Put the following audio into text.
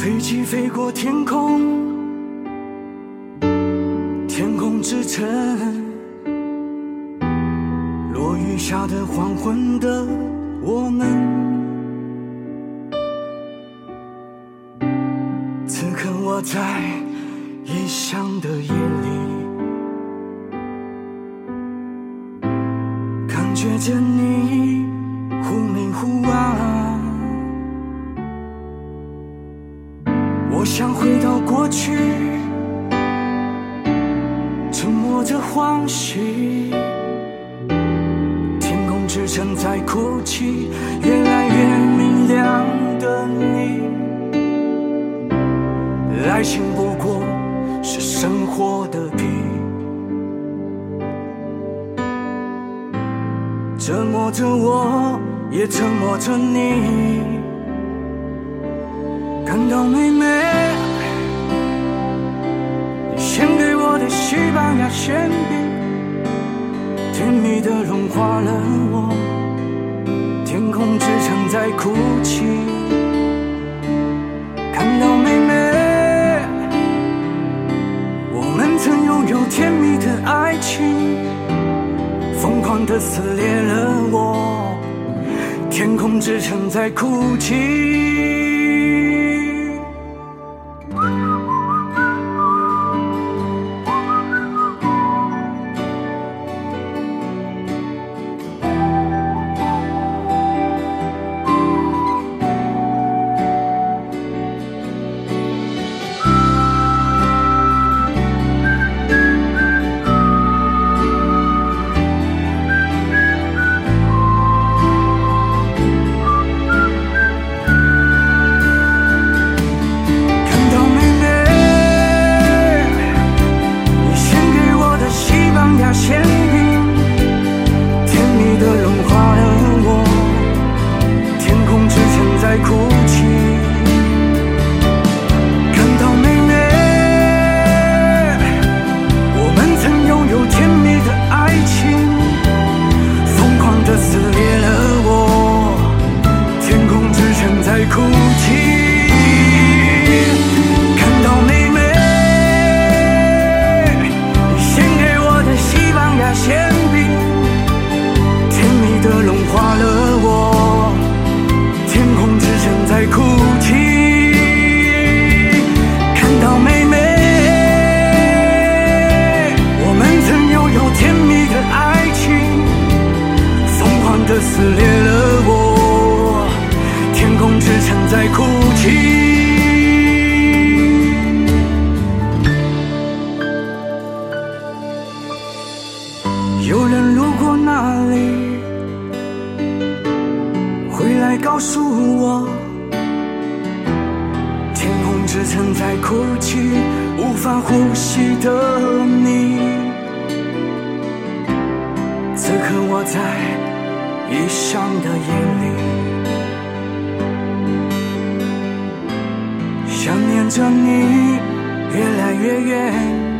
飞机飞过天空，天空之城，落雨下的黄昏的我们，此刻我在异乡的夜里，感觉着你我想回到过去，沉默着欢喜。天空之城在哭泣，越来越明亮的你，爱情不过是生活的皮，折磨着我，也折磨着你。看到妹妹，你献给我的西班牙馅饼，甜蜜的融化了我。天空之城在哭泣。看到妹妹，我们曾拥有甜蜜的爱情，疯狂的撕裂了我。天空之城在哭泣。爱哭。在哭泣。有人路过那里，回来告诉我，天空之城在哭泣，无法呼吸的你。此刻我在。异乡的夜里，着你，越来越远。